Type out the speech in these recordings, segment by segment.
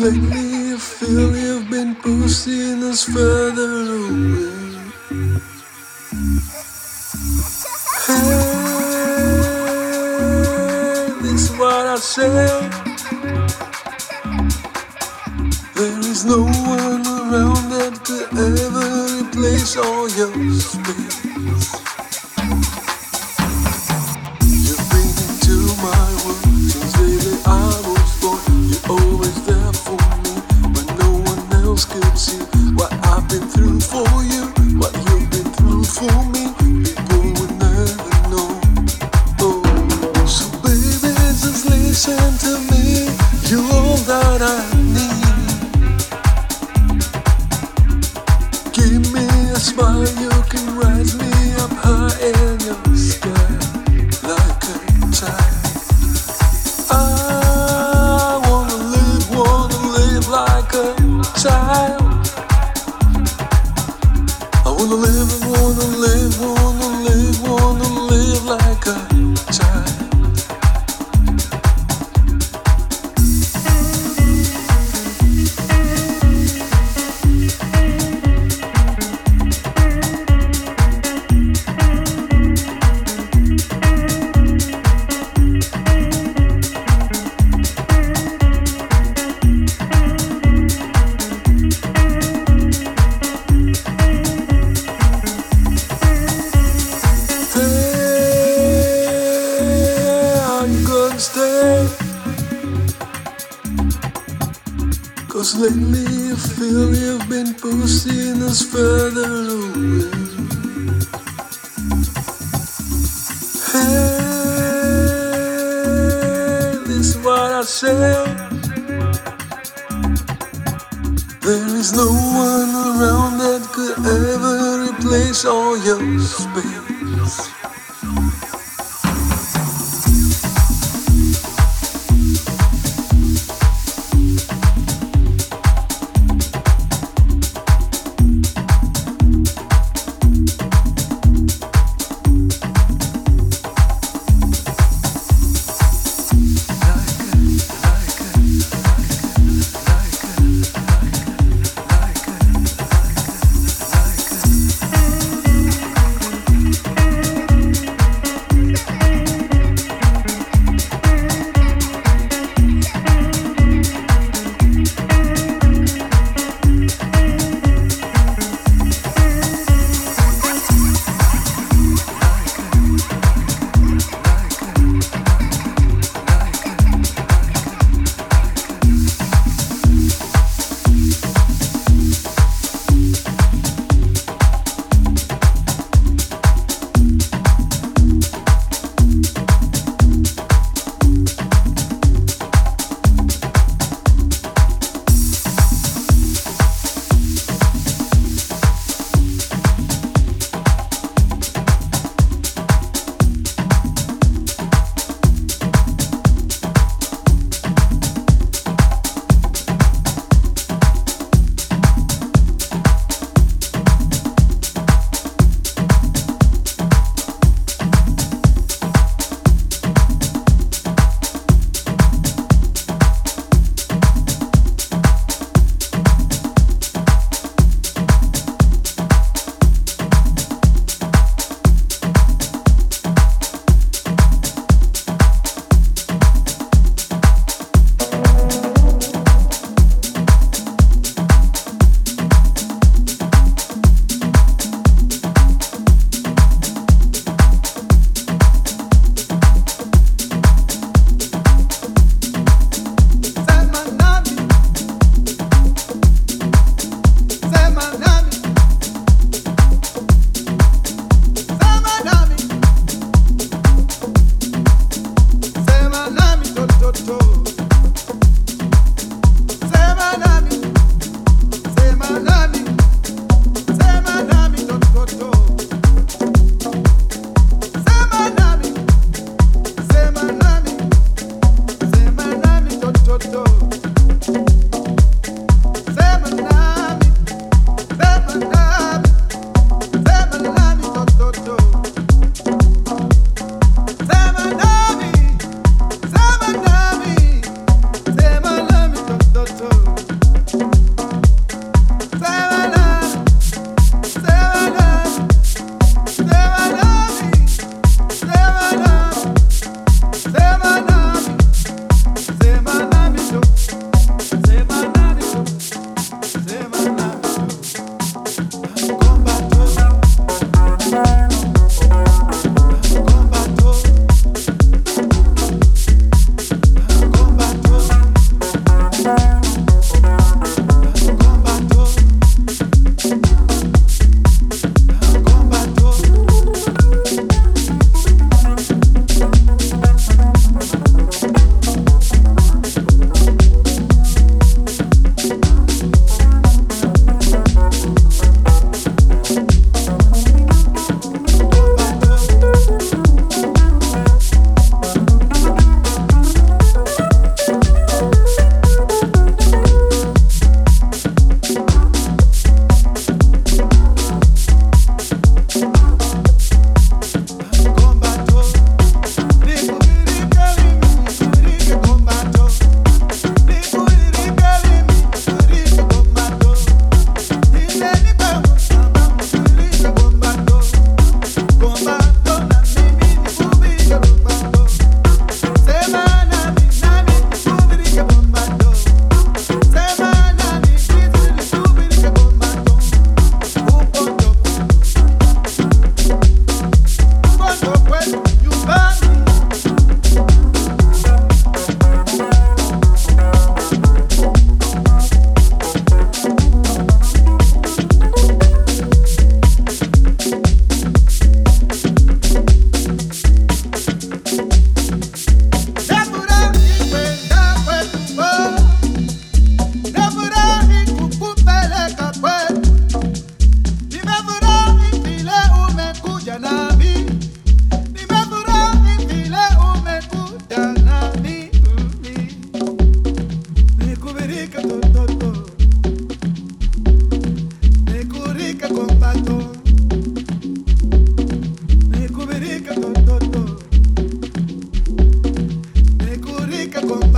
Lately I feel you've been pushing us further away. Hey, this is what I say. There is no one around that could ever replace all your space. Cause lately I feel you've been pushing us further away. Hey, this is what I say. There is no one around that could ever replace all your space.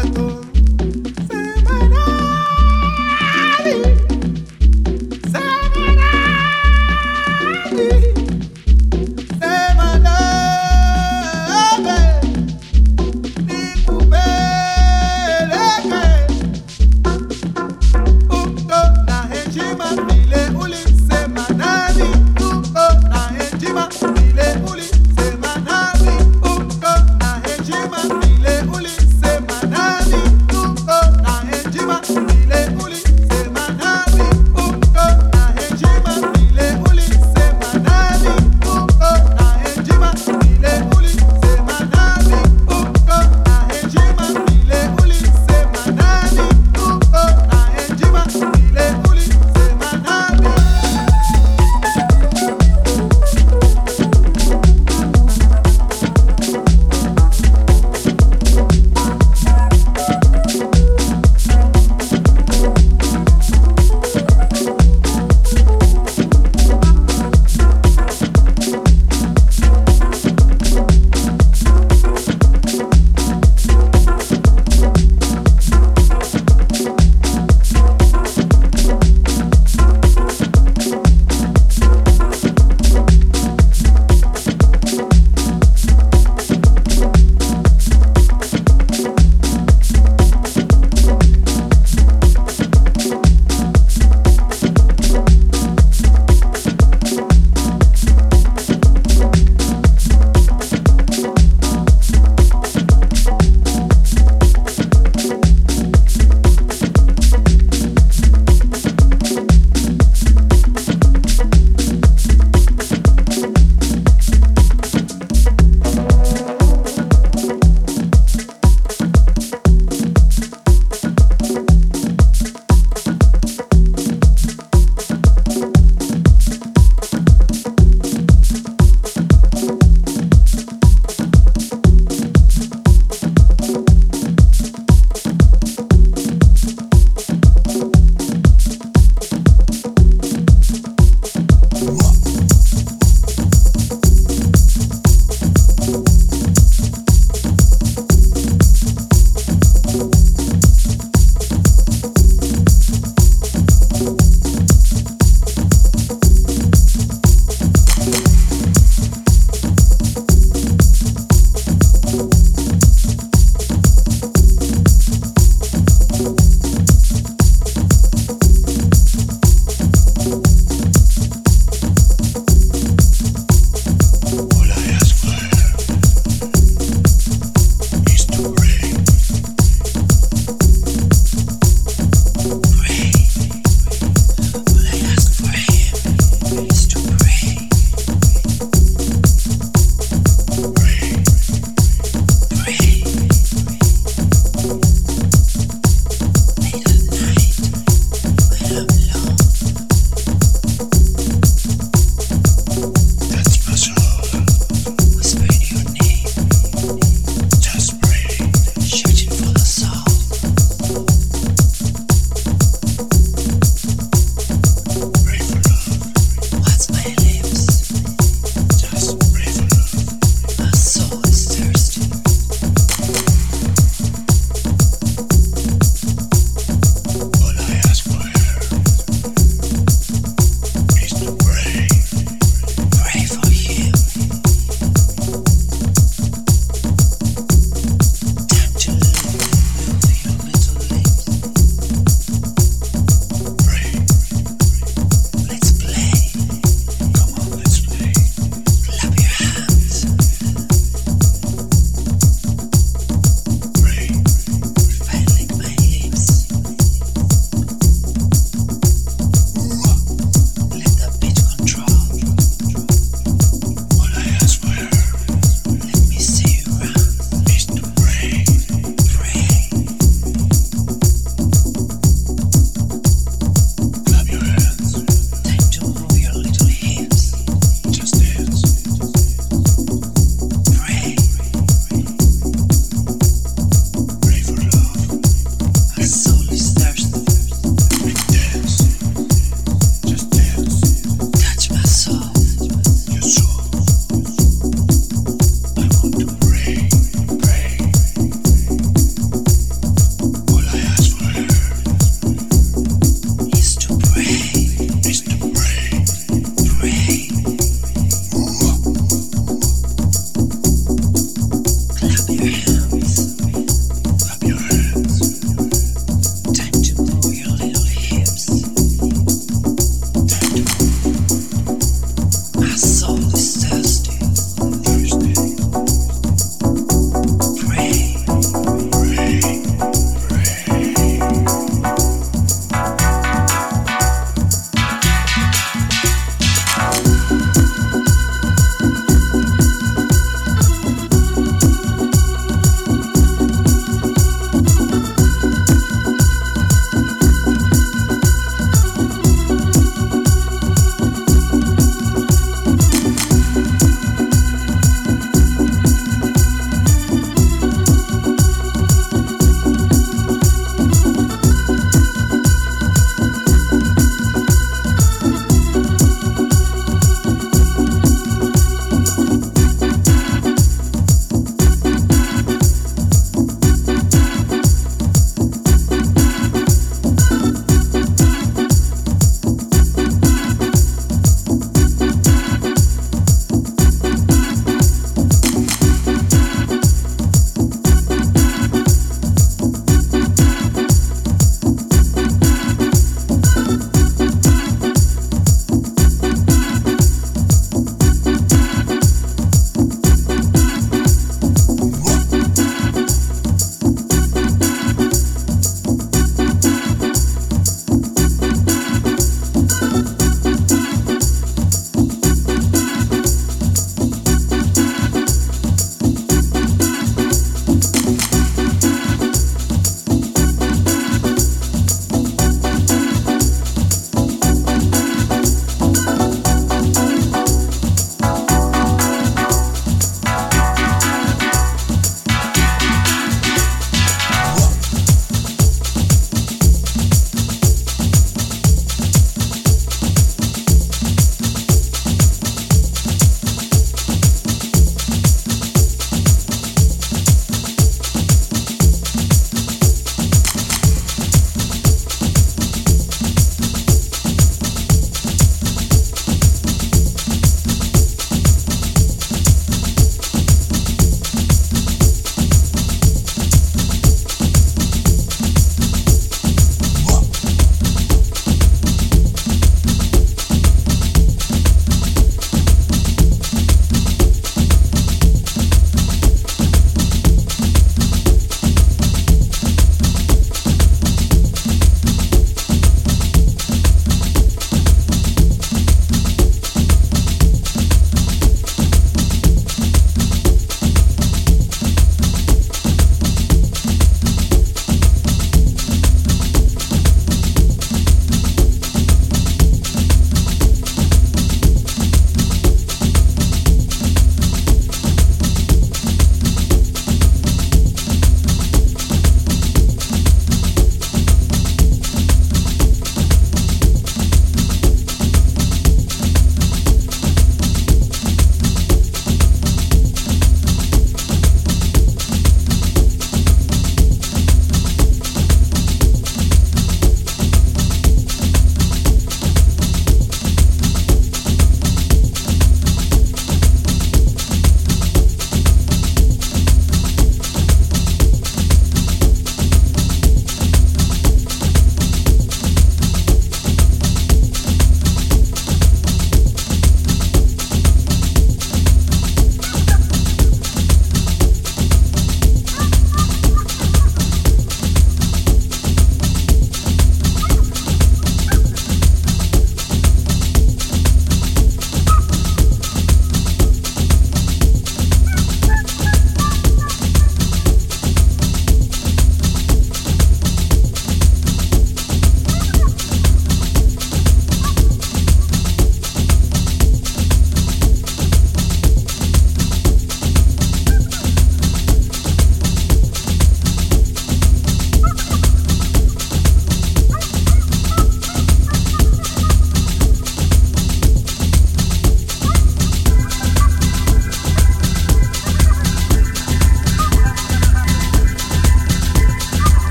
Sato.